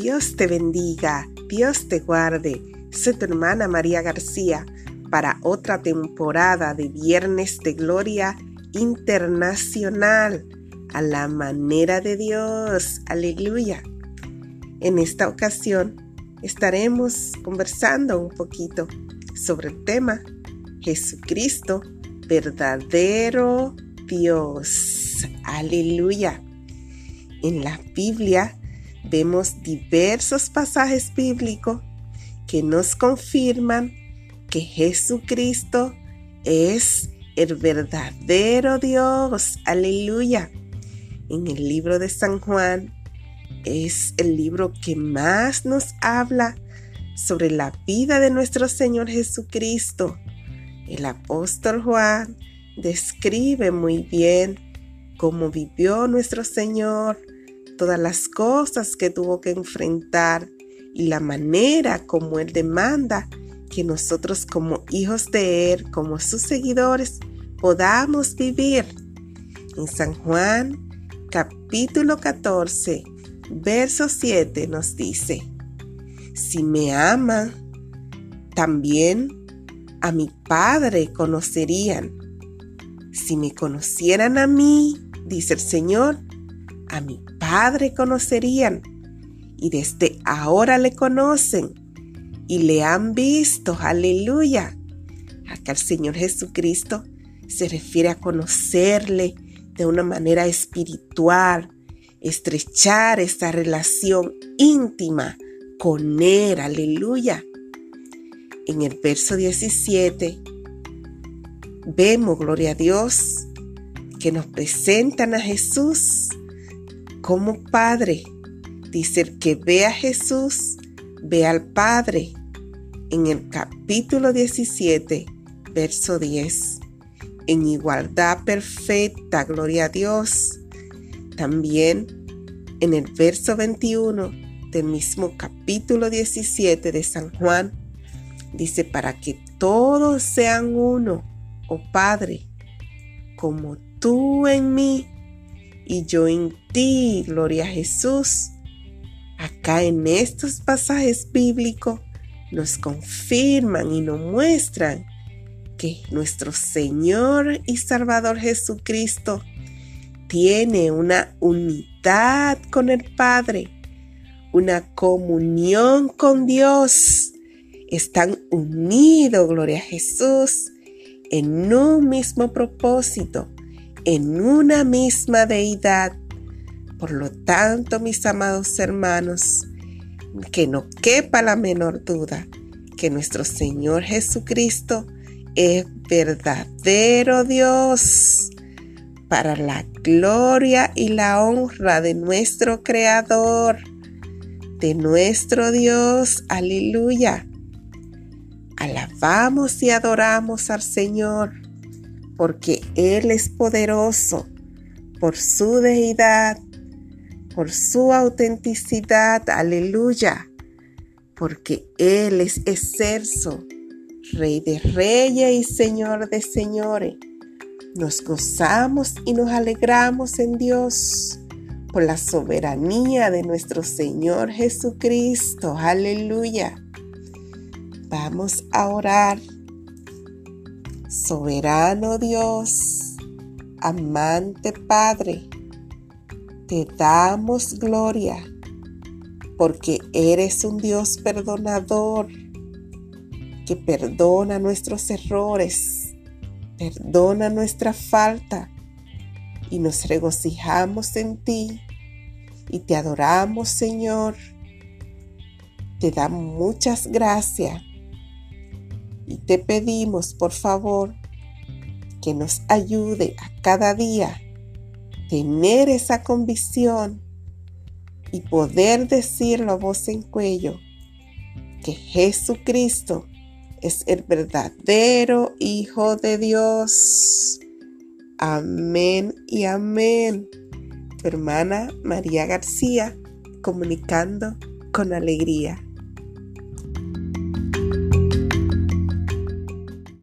Dios te bendiga, Dios te guarde. Soy tu hermana María García para otra temporada de Viernes de Gloria Internacional a la manera de Dios. Aleluya. En esta ocasión estaremos conversando un poquito sobre el tema Jesucristo, verdadero Dios. Aleluya. En la Biblia vemos diversos pasajes bíblicos que nos confirman que Jesucristo es el verdadero Dios. Aleluya. En el libro de San Juan es el libro que más nos habla sobre la vida de nuestro Señor Jesucristo. El apóstol Juan describe muy bien cómo vivió nuestro Señor, todas las cosas que tuvo que enfrentar y la manera como Él demanda que nosotros como hijos de Él, como sus seguidores, podamos vivir. En San Juan capítulo 14, verso 7 nos dice, si me ama, también a mi Padre conocerían. Si me conocieran a mí, dice el Señor, a mi Padre conocerían y desde ahora le conocen y le han visto. Aleluya. Acá el Señor Jesucristo se refiere a conocerle de una manera espiritual, estrechar esta relación íntima con Él. Aleluya. En el verso 17 vemos, gloria a Dios, que nos presentan a Jesús como Padre. Dice el que ve a Jesús, ve al Padre. En el capítulo 17, verso 10. En igualdad perfecta, gloria a Dios. También en el verso 21 del mismo capítulo 17 de San Juan, dice, para que todos sean uno, oh Padre, como tú en mí y yo en ti, gloria a Jesús. Acá en estos pasajes bíblicos nos confirman y nos muestran que nuestro Señor y Salvador Jesucristo tiene una unidad con el Padre, una comunión con Dios. Están unidos, gloria a Jesús, en un mismo propósito en una misma deidad. Por lo tanto, mis amados hermanos, que no quepa la menor duda que nuestro Señor Jesucristo es verdadero Dios para la gloria y la honra de nuestro Creador, de nuestro Dios. Aleluya. Alabamos y adoramos al Señor porque Él es poderoso por su deidad, por su autenticidad, aleluya, porque Él es excelso, Rey de reyes y Señor de señores. Nos gozamos y nos alegramos en Dios por la soberanía de nuestro Señor Jesucristo, aleluya. Vamos a orar. Soberano Dios, amante Padre, te damos gloria porque eres un Dios perdonador que perdona nuestros errores, perdona nuestra falta y nos regocijamos en ti y te adoramos Señor. Te damos muchas gracias y te pedimos, por favor, que nos ayude a cada día tener esa convicción y poder decirlo a voz en cuello que Jesucristo es el verdadero Hijo de Dios. Amén y amén. Tu hermana María García comunicando con alegría.